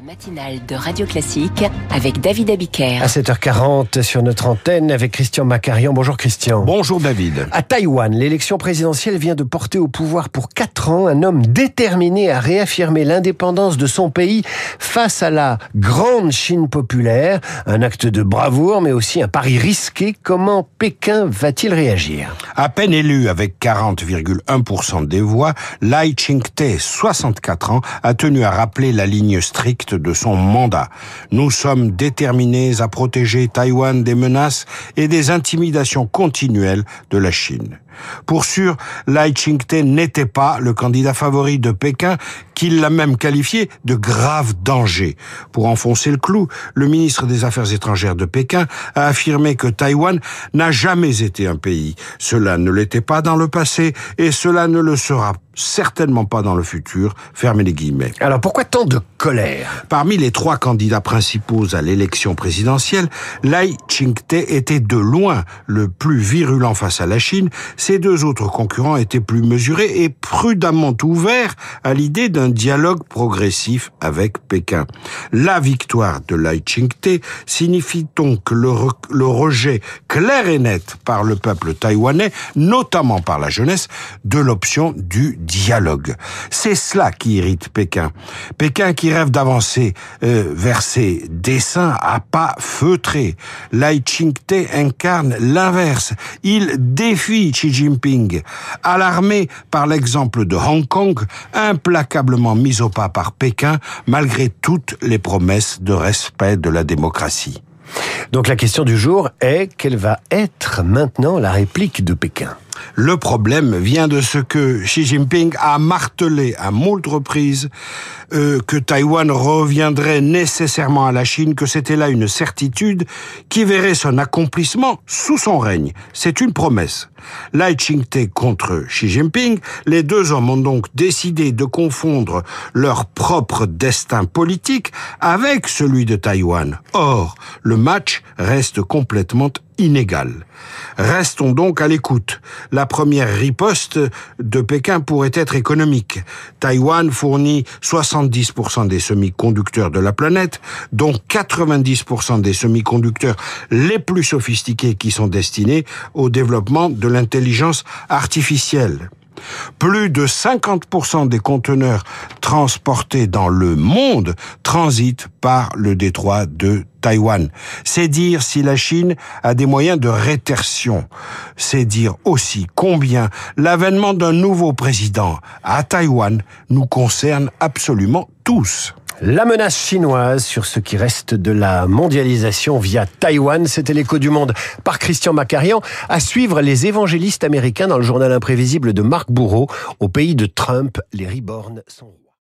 La matinale de Radio Classique avec David Abiker. À 7h40 sur notre antenne avec Christian Macarian. Bonjour Christian. Bonjour David. À Taïwan, l'élection présidentielle vient de porter au pouvoir pour 4 ans un homme déterminé à réaffirmer l'indépendance de son pays face à la grande Chine populaire. Un acte de bravoure mais aussi un pari risqué. Comment Pékin va-t-il réagir? À peine élu avec 40,1% des voix, Lai Ching-te, 64 ans, a tenu à rappeler la ligne stricte de son mandat. Nous sommes déterminés à protéger Taïwan des menaces et des intimidations continuelles de la Chine. Pour sûr, Lai Ching-te n'était pas le candidat favori de Pékin, qui l'a même qualifié de grave danger. Pour enfoncer le clou, le ministre des Affaires étrangères de Pékin a affirmé que Taïwan n'a jamais été un pays. Cela ne l'était pas dans le passé et cela ne le sera certainement pas dans le futur. Fermez les guillemets. Alors pourquoi tant de colère? Parmi les trois candidats principaux à l'élection présidentielle, Lai Ching-te était de loin le plus virulent face à la Chine. Ses deux autres concurrents étaient plus mesurés et prudemment ouverts à l'idée d'un dialogue progressif avec Pékin. La victoire de Lai Ching-te signifie donc le, rejet clair et net par le peuple taïwanais, notamment par la jeunesse, de l'option du dialogue. C'est cela qui irrite Pékin. Pékin qui rêve d'avancer euh, vers ses desseins à pas feutrés. Lai Ching-te incarne l'inverse. Il défie Jinping. Alarmé par l'exemple de Hong Kong, implacablement mis au pas par Pékin, malgré toutes les promesses de respect de la démocratie. Donc la question du jour est quelle va être maintenant la réplique de Pékin? Le problème vient de ce que Xi Jinping a martelé à moult reprises euh, que Taïwan reviendrait nécessairement à la Chine, que c'était là une certitude qui verrait son accomplissement sous son règne. C'est une promesse. Lai Ching-te contre Xi Jinping, les deux hommes ont donc décidé de confondre leur propre destin politique avec celui de Taïwan. Or, le match reste complètement Restons donc à l'écoute. La première riposte de Pékin pourrait être économique. Taïwan fournit 70% des semi-conducteurs de la planète, dont 90% des semi-conducteurs les plus sophistiqués qui sont destinés au développement de l'intelligence artificielle. Plus de 50% des conteneurs transportés dans le monde transitent par le détroit de Taïwan. C'est dire si la Chine a des moyens de rétertion. C'est dire aussi combien l'avènement d'un nouveau président à Taïwan nous concerne absolument tous. La menace chinoise sur ce qui reste de la mondialisation via Taïwan, c'était l'écho du monde par Christian Macarian. À suivre les évangélistes américains dans le journal imprévisible de Marc Bourreau. Au pays de Trump, les reborns sont.